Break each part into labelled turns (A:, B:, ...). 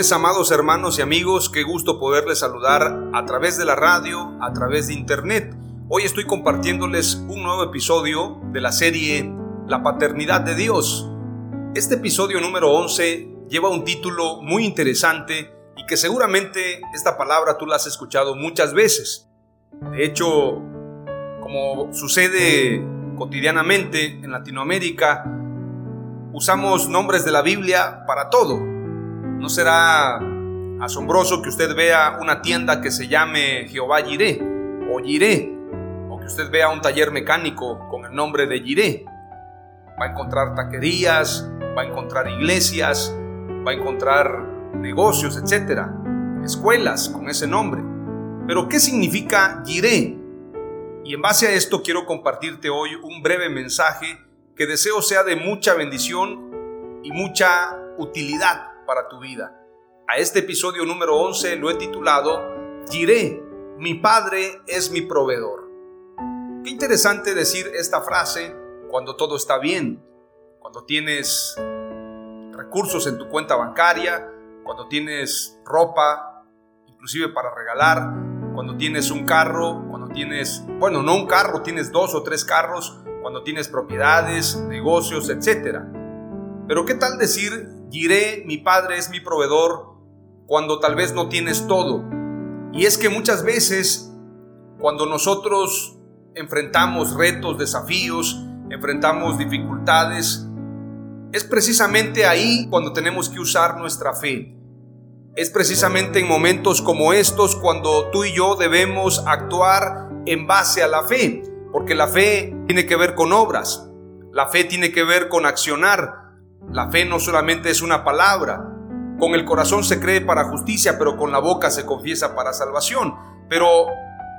A: Amados hermanos y amigos, qué gusto poderles saludar a través de la radio, a través de internet. Hoy estoy compartiéndoles un nuevo episodio de la serie La Paternidad de Dios. Este episodio número 11 lleva un título muy interesante y que seguramente esta palabra tú la has escuchado muchas veces. De hecho, como sucede cotidianamente en Latinoamérica, usamos nombres de la Biblia para todo ¿No será asombroso que usted vea una tienda que se llame Jehová Jiré o Jiré? O que usted vea un taller mecánico con el nombre de Jiré. Va a encontrar taquerías, va a encontrar iglesias, va a encontrar negocios, etcétera, escuelas con ese nombre. Pero ¿qué significa Jiré? Y en base a esto quiero compartirte hoy un breve mensaje que deseo sea de mucha bendición y mucha utilidad para tu vida. A este episodio número 11 lo he titulado Giré, mi Padre es mi proveedor. Qué interesante decir esta frase cuando todo está bien, cuando tienes recursos en tu cuenta bancaria, cuando tienes ropa, inclusive para regalar, cuando tienes un carro, cuando tienes, bueno, no un carro, tienes dos o tres carros, cuando tienes propiedades, negocios, etc. Pero ¿qué tal decir Giré, mi Padre es mi proveedor, cuando tal vez no tienes todo. Y es que muchas veces, cuando nosotros enfrentamos retos, desafíos, enfrentamos dificultades, es precisamente ahí cuando tenemos que usar nuestra fe. Es precisamente en momentos como estos cuando tú y yo debemos actuar en base a la fe, porque la fe tiene que ver con obras, la fe tiene que ver con accionar, la fe no solamente es una palabra. Con el corazón se cree para justicia, pero con la boca se confiesa para salvación. Pero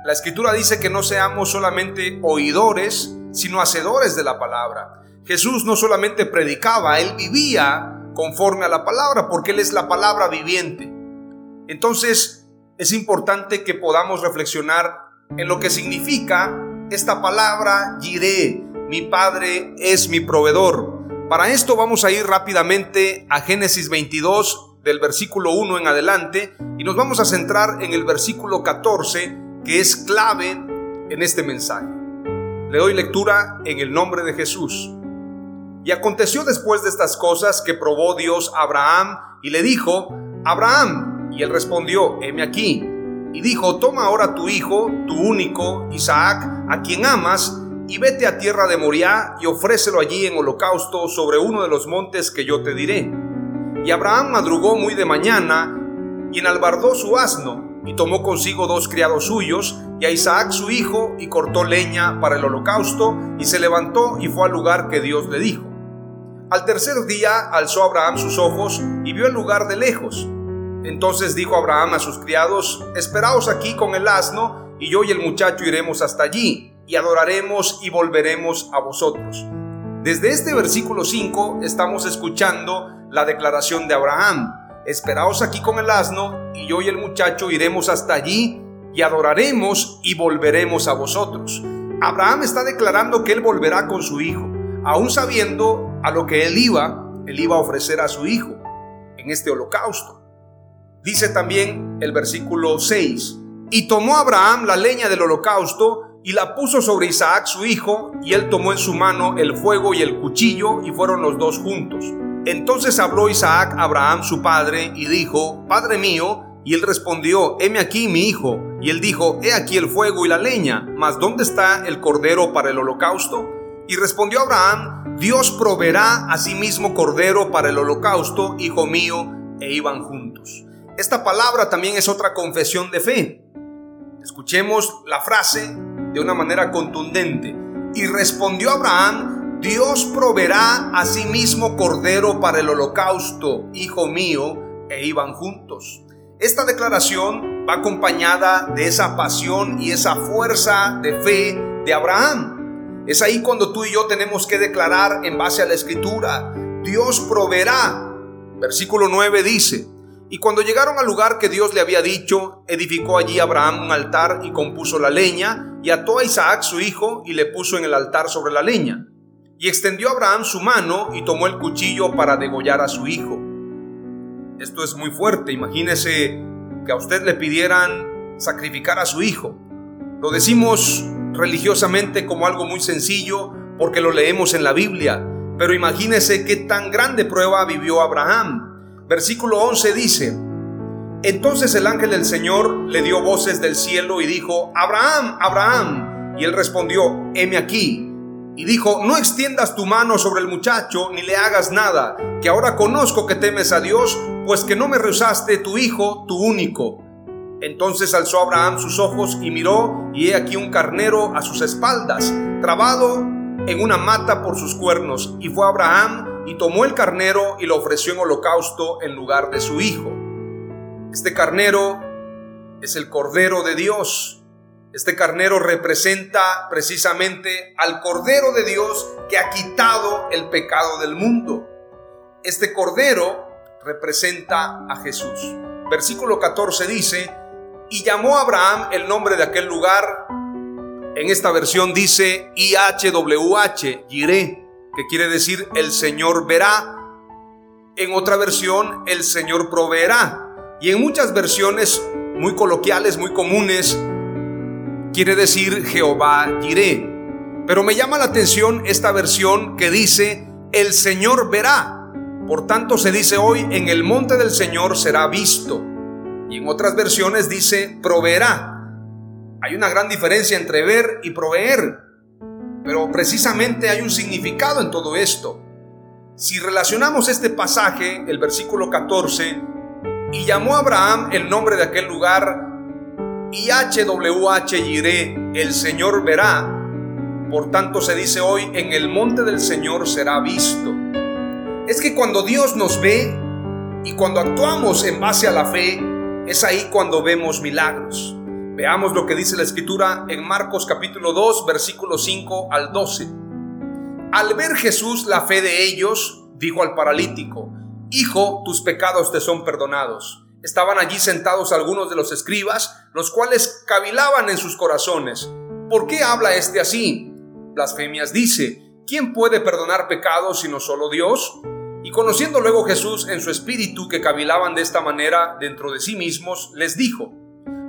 A: la escritura dice que no seamos solamente oidores, sino hacedores de la palabra. Jesús no solamente predicaba, él vivía conforme a la palabra, porque él es la palabra viviente. Entonces, es importante que podamos reflexionar en lo que significa esta palabra, Jiré, mi Padre es mi proveedor. Para esto vamos a ir rápidamente a Génesis 22 del versículo 1 en adelante y nos vamos a centrar en el versículo 14 que es clave en este mensaje. Le doy lectura en el nombre de Jesús. Y aconteció después de estas cosas que probó Dios a Abraham y le dijo, Abraham, y él respondió, heme aquí. Y dijo, toma ahora tu hijo, tu único, Isaac, a quien amas, y vete a tierra de Moriah y ofrécelo allí en holocausto sobre uno de los montes que yo te diré. Y Abraham madrugó muy de mañana y enalbardó su asno y tomó consigo dos criados suyos y a Isaac su hijo y cortó leña para el holocausto y se levantó y fue al lugar que Dios le dijo. Al tercer día alzó Abraham sus ojos y vio el lugar de lejos. Entonces dijo Abraham a sus criados, esperaos aquí con el asno y yo y el muchacho iremos hasta allí y adoraremos y volveremos a vosotros. Desde este versículo 5 estamos escuchando la declaración de Abraham. Esperaos aquí con el asno y yo y el muchacho iremos hasta allí y adoraremos y volveremos a vosotros. Abraham está declarando que él volverá con su hijo, aún sabiendo a lo que él iba, él iba a ofrecer a su hijo en este holocausto. Dice también el versículo 6, y tomó Abraham la leña del holocausto y la puso sobre Isaac su hijo, y él tomó en su mano el fuego y el cuchillo, y fueron los dos juntos. Entonces habló Isaac a Abraham su padre, y dijo, Padre mío, y él respondió, heme aquí mi hijo. Y él dijo, he aquí el fuego y la leña, mas ¿dónde está el cordero para el holocausto? Y respondió Abraham, Dios proveerá a sí mismo cordero para el holocausto, hijo mío, e iban juntos. Esta palabra también es otra confesión de fe. Escuchemos la frase de una manera contundente. Y respondió Abraham, Dios proveerá a sí mismo cordero para el holocausto, hijo mío, e iban juntos. Esta declaración va acompañada de esa pasión y esa fuerza de fe de Abraham. Es ahí cuando tú y yo tenemos que declarar en base a la escritura, Dios proveerá. Versículo 9 dice, y cuando llegaron al lugar que Dios le había dicho, edificó allí Abraham un altar y compuso la leña, y ató a Isaac su hijo y le puso en el altar sobre la leña. Y extendió Abraham su mano y tomó el cuchillo para degollar a su hijo. Esto es muy fuerte. Imagínese que a usted le pidieran sacrificar a su hijo. Lo decimos religiosamente como algo muy sencillo porque lo leemos en la Biblia. Pero imagínese qué tan grande prueba vivió Abraham. Versículo 11 dice, entonces el ángel del Señor le dio voces del cielo y dijo, Abraham, Abraham. Y él respondió, heme aquí. Y dijo, no extiendas tu mano sobre el muchacho ni le hagas nada, que ahora conozco que temes a Dios, pues que no me rehusaste tu hijo, tu único. Entonces alzó Abraham sus ojos y miró, y he aquí un carnero a sus espaldas, trabado en una mata por sus cuernos. Y fue Abraham y tomó el carnero y lo ofreció en holocausto en lugar de su hijo. Este carnero es el Cordero de Dios este carnero representa precisamente al Cordero de Dios que ha quitado el pecado del mundo. Este Cordero representa a Jesús. Versículo 14 dice, y llamó a Abraham el nombre de aquel lugar. En esta versión dice IHWH, Yireh, que quiere decir el Señor verá. En otra versión, el Señor proveerá. Y en muchas versiones muy coloquiales, muy comunes, quiere decir Jehová Jireh. Pero me llama la atención esta versión que dice, el Señor verá. Por tanto se dice hoy, en el monte del Señor será visto. Y en otras versiones dice, proveerá. Hay una gran diferencia entre ver y proveer. Pero precisamente hay un significado en todo esto. Si relacionamos este pasaje, el versículo 14, y llamó a Abraham el nombre de aquel lugar y HWH iré, el Señor verá. Por tanto se dice hoy, en el monte del Señor será visto. Es que cuando Dios nos ve y cuando actuamos en base a la fe, es ahí cuando vemos milagros. Veamos lo que dice la escritura en Marcos capítulo 2, versículo 5 al 12. Al ver Jesús la fe de ellos, dijo al paralítico, Hijo, tus pecados te son perdonados. Estaban allí sentados algunos de los escribas, los cuales cavilaban en sus corazones. ¿Por qué habla este así? Blasfemias dice, ¿quién puede perdonar pecados sino solo Dios? Y conociendo luego Jesús en su espíritu que cavilaban de esta manera dentro de sí mismos, les dijo,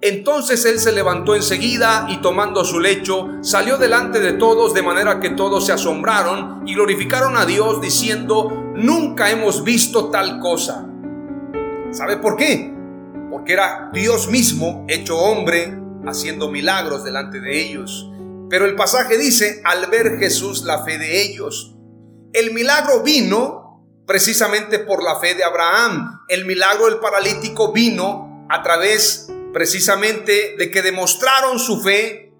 A: Entonces él se levantó enseguida y tomando su lecho salió delante de todos de manera que todos se asombraron y glorificaron a Dios diciendo, nunca hemos visto tal cosa. ¿Sabe por qué? Porque era Dios mismo hecho hombre haciendo milagros delante de ellos. Pero el pasaje dice, al ver Jesús la fe de ellos. El milagro vino precisamente por la fe de Abraham. El milagro del paralítico vino a través precisamente de que demostraron su fe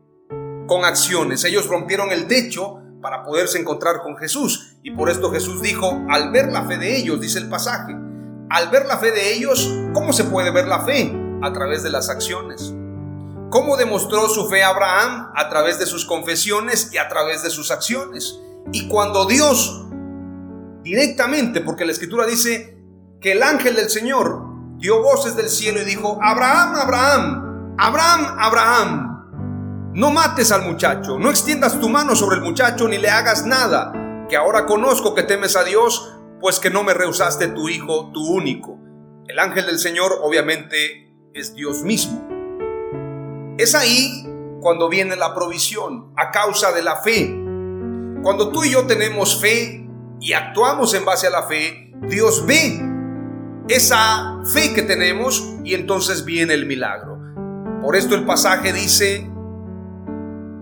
A: con acciones. Ellos rompieron el techo para poderse encontrar con Jesús. Y por esto Jesús dijo, al ver la fe de ellos, dice el pasaje, al ver la fe de ellos, ¿cómo se puede ver la fe? A través de las acciones. ¿Cómo demostró su fe Abraham? A través de sus confesiones y a través de sus acciones. Y cuando Dios directamente, porque la escritura dice que el ángel del Señor dio voces del cielo y dijo, Abraham, Abraham, Abraham, Abraham, no mates al muchacho, no extiendas tu mano sobre el muchacho ni le hagas nada, que ahora conozco que temes a Dios, pues que no me rehusaste tu hijo, tu único. El ángel del Señor obviamente es Dios mismo. Es ahí cuando viene la provisión, a causa de la fe. Cuando tú y yo tenemos fe y actuamos en base a la fe, Dios ve esa fe que tenemos y entonces viene el milagro. Por esto el pasaje dice,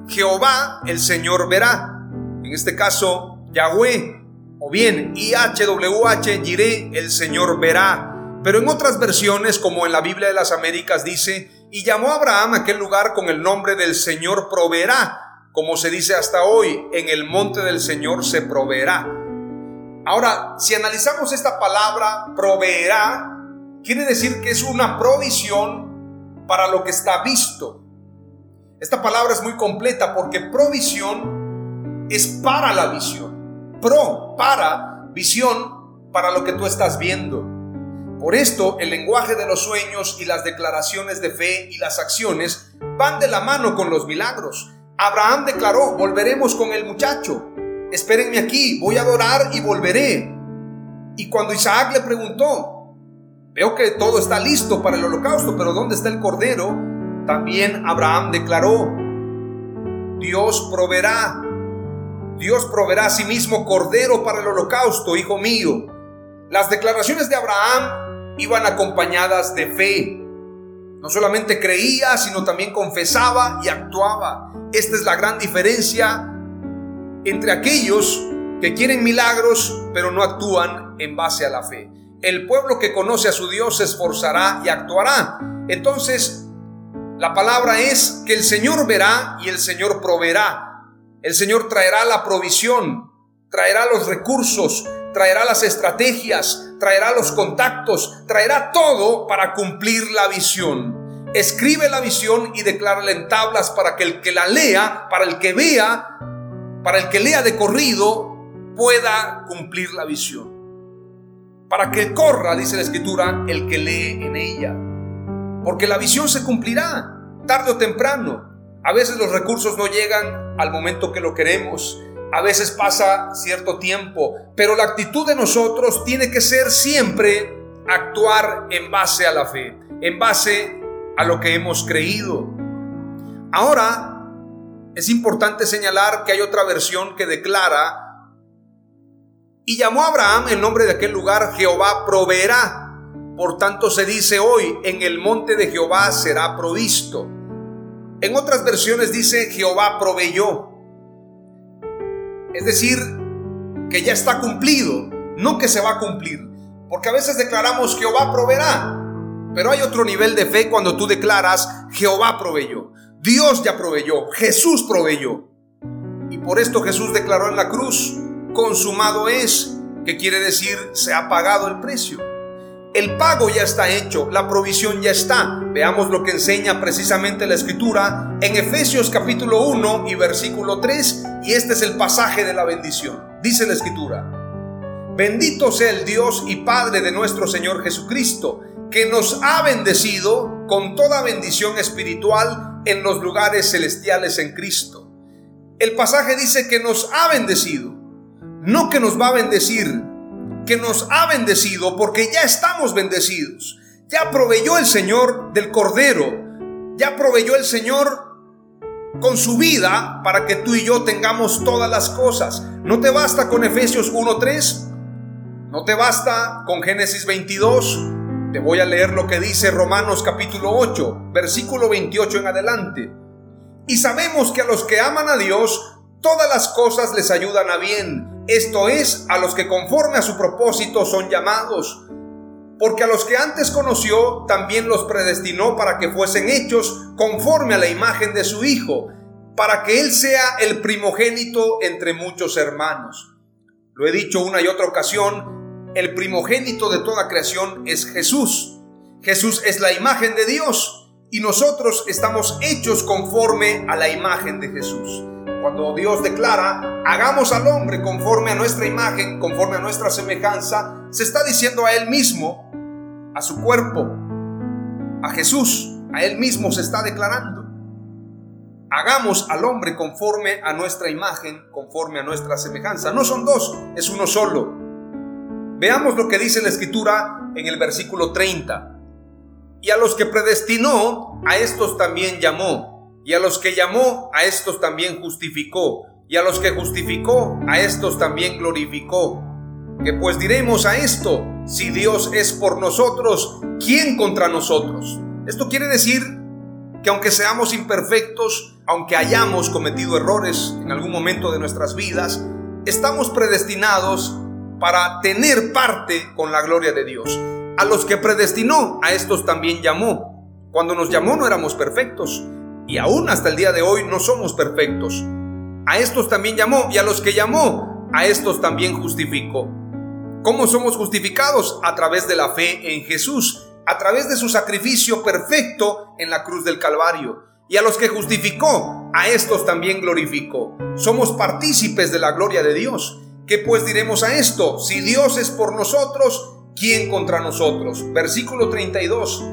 A: Jehová el Señor verá. En este caso, Yahweh, o bien IHWH, diré, el Señor verá. Pero en otras versiones, como en la Biblia de las Américas, dice, y llamó a Abraham aquel lugar con el nombre del Señor proveerá, como se dice hasta hoy, en el monte del Señor se proveerá. Ahora, si analizamos esta palabra proveerá, quiere decir que es una provisión para lo que está visto. Esta palabra es muy completa porque provisión es para la visión. Pro, para, visión, para lo que tú estás viendo. Por esto, el lenguaje de los sueños y las declaraciones de fe y las acciones van de la mano con los milagros. Abraham declaró, volveremos con el muchacho. Espérenme aquí, voy a adorar y volveré. Y cuando Isaac le preguntó, veo que todo está listo para el holocausto, pero ¿dónde está el cordero? También Abraham declaró, Dios proveerá, Dios proveerá a sí mismo cordero para el holocausto, hijo mío. Las declaraciones de Abraham iban acompañadas de fe. No solamente creía, sino también confesaba y actuaba. Esta es la gran diferencia entre aquellos que quieren milagros, pero no actúan en base a la fe. El pueblo que conoce a su Dios se esforzará y actuará. Entonces, la palabra es que el Señor verá y el Señor proveerá. El Señor traerá la provisión, traerá los recursos, traerá las estrategias, traerá los contactos, traerá todo para cumplir la visión. Escribe la visión y declárala en tablas para que el que la lea, para el que vea, para el que lea de corrido, pueda cumplir la visión. Para que corra, dice la escritura, el que lee en ella. Porque la visión se cumplirá tarde o temprano. A veces los recursos no llegan al momento que lo queremos. A veces pasa cierto tiempo, pero la actitud de nosotros tiene que ser siempre actuar en base a la fe, en base a lo que hemos creído. Ahora, es importante señalar que hay otra versión que declara, y llamó a Abraham el nombre de aquel lugar, Jehová proveerá. Por tanto se dice hoy, en el monte de Jehová será provisto. En otras versiones dice, Jehová proveyó. Es decir, que ya está cumplido, no que se va a cumplir. Porque a veces declaramos Jehová proveerá, pero hay otro nivel de fe cuando tú declaras Jehová proveyó, Dios ya proveyó, Jesús proveyó. Y por esto Jesús declaró en la cruz, consumado es, que quiere decir se ha pagado el precio. El pago ya está hecho, la provisión ya está. Veamos lo que enseña precisamente la escritura en Efesios capítulo 1 y versículo 3, y este es el pasaje de la bendición. Dice la escritura, bendito sea el Dios y Padre de nuestro Señor Jesucristo, que nos ha bendecido con toda bendición espiritual en los lugares celestiales en Cristo. El pasaje dice que nos ha bendecido, no que nos va a bendecir, que nos ha bendecido porque ya estamos bendecidos. Ya proveyó el Señor del Cordero. Ya proveyó el Señor con su vida para que tú y yo tengamos todas las cosas. No te basta con Efesios 1.3. No te basta con Génesis 22. Te voy a leer lo que dice Romanos capítulo 8, versículo 28 en adelante. Y sabemos que a los que aman a Dios, todas las cosas les ayudan a bien esto es, a los que conforme a su propósito son llamados. Porque a los que antes conoció, también los predestinó para que fuesen hechos conforme a la imagen de su Hijo, para que Él sea el primogénito entre muchos hermanos. Lo he dicho una y otra ocasión, el primogénito de toda creación es Jesús. Jesús es la imagen de Dios y nosotros estamos hechos conforme a la imagen de Jesús. cuando Dios declara, hagamos al hombre conforme a nuestra imagen, conforme a nuestra semejanza, se está diciendo a él mismo, a su cuerpo, a Jesús, a él mismo se está declarando. Hagamos al hombre conforme a nuestra imagen, conforme a nuestra semejanza. No son dos, es uno solo. Veamos lo que dice la escritura en el versículo 30. Y a los que predestinó, a estos también llamó. Y a los que llamó, a estos también justificó. Y a los que justificó, a estos también glorificó. Que pues diremos a esto, si Dios es por nosotros, ¿quién contra nosotros? Esto quiere decir que aunque seamos imperfectos, aunque hayamos cometido errores en algún momento de nuestras vidas, estamos predestinados para tener parte con la gloria de Dios. A los que predestinó, a estos también llamó. Cuando nos llamó no éramos perfectos y aún hasta el día de hoy no somos perfectos. A estos también llamó y a los que llamó, a estos también justificó. ¿Cómo somos justificados? A través de la fe en Jesús a través de su sacrificio perfecto en la cruz del Calvario. Y a los que justificó, a estos también glorificó. Somos partícipes de la gloria de Dios. ¿Qué pues diremos a esto? Si Dios es por nosotros, ¿quién contra nosotros? Versículo 32.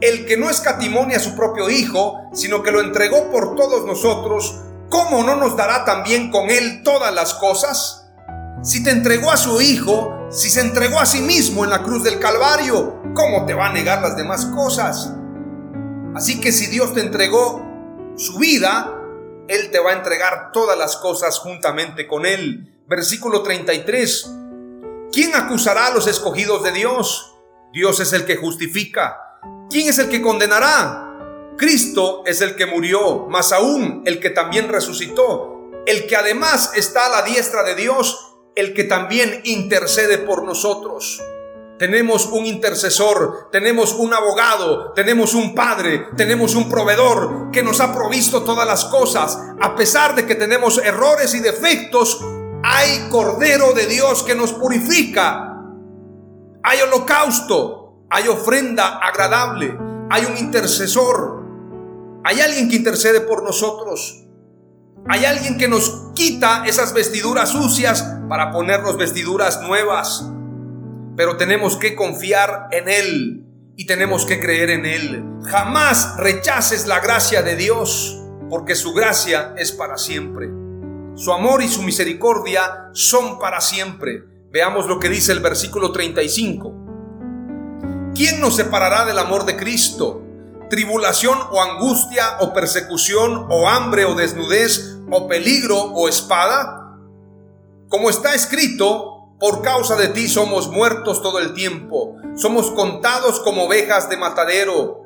A: El que no escatimonia a su propio Hijo, sino que lo entregó por todos nosotros, ¿cómo no nos dará también con él todas las cosas? Si te entregó a su Hijo, si se entregó a sí mismo en la cruz del Calvario, ¿cómo te va a negar las demás cosas? Así que si Dios te entregó su vida, Él te va a entregar todas las cosas juntamente con Él. Versículo 33. ¿Quién acusará a los escogidos de Dios? Dios es el que justifica. ¿Quién es el que condenará? Cristo es el que murió, más aún el que también resucitó, el que además está a la diestra de Dios, el que también intercede por nosotros. Tenemos un intercesor, tenemos un abogado, tenemos un padre, tenemos un proveedor que nos ha provisto todas las cosas. A pesar de que tenemos errores y defectos, hay Cordero de Dios que nos purifica. Hay holocausto, hay ofrenda agradable, hay un intercesor, hay alguien que intercede por nosotros. Hay alguien que nos quita esas vestiduras sucias para ponernos vestiduras nuevas pero tenemos que confiar en Él y tenemos que creer en Él. Jamás rechaces la gracia de Dios, porque su gracia es para siempre. Su amor y su misericordia son para siempre. Veamos lo que dice el versículo 35. ¿Quién nos separará del amor de Cristo? ¿Tribulación o angustia o persecución o hambre o desnudez o peligro o espada? Como está escrito, por causa de ti somos muertos todo el tiempo, somos contados como ovejas de matadero.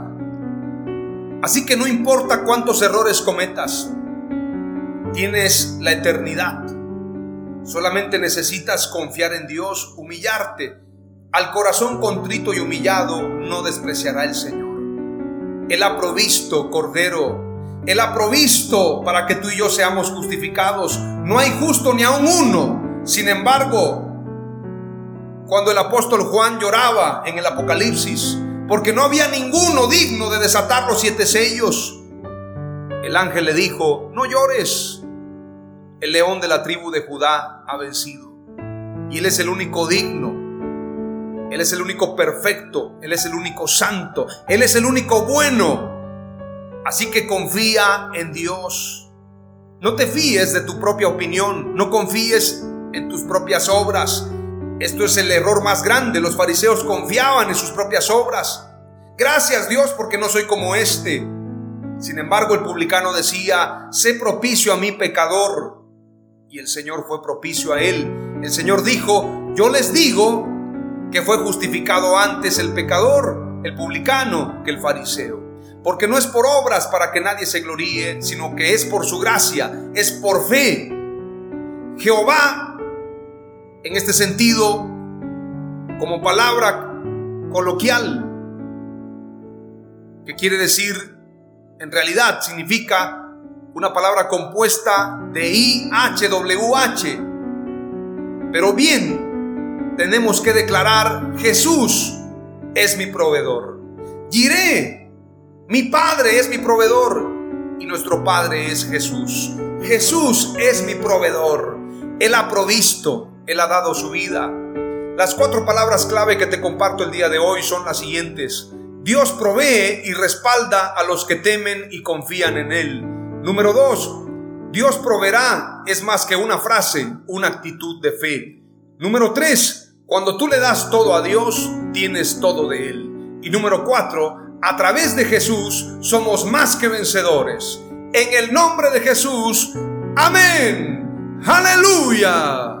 A: Así que no importa cuántos errores cometas, tienes la eternidad Solamente necesitas confiar en Dios, humillarte. Al corazón contrito y humillado no despreciará el Señor. Él ha provisto, Cordero. Él ha provisto para que tú y yo seamos justificados. No hay justo ni aun uno. Sin embargo, cuando el apóstol Juan lloraba en el Apocalipsis, porque no había ninguno digno de desatar los siete sellos, el ángel le dijo, no llores, el león de la tribu de Judá ha vencido. Y Él es el único digno. Él es el único perfecto. Él es el único santo. Él es el único bueno. Así que confía en Dios. No te fíes de tu propia opinión. No confíes en tus propias obras. Esto es el error más grande. Los fariseos confiaban en sus propias obras. Gracias Dios porque no soy como este. Sin embargo, el publicano decía, sé propicio a mi pecador y el Señor fue propicio a él. El Señor dijo, yo les digo que fue justificado antes el pecador, el publicano, que el fariseo. Porque no es por obras para que nadie se gloríe, sino que es por su gracia, es por fe. Jehová, en este sentido, como palabra coloquial, que quiere decir, en realidad significa una palabra compuesta de I-H-W-H. Pero bien, tenemos que declarar, Jesús es mi proveedor. Giré, mi Padre es mi proveedor y nuestro Padre es Jesús. Jesús es mi proveedor. Él ha provisto, Él ha dado su vida. Las cuatro palabras clave que te comparto el día de hoy son las siguientes. Dios provee y respalda a los que temen y confían en Él. Número dos, Dios proveerá es más que una frase, una actitud de fe. Número tres, cuando tú le das todo a Dios, tienes todo de Él. Y número cuatro, a través de Jesús somos más que vencedores. En el nombre de Jesús, amén. Aleluya.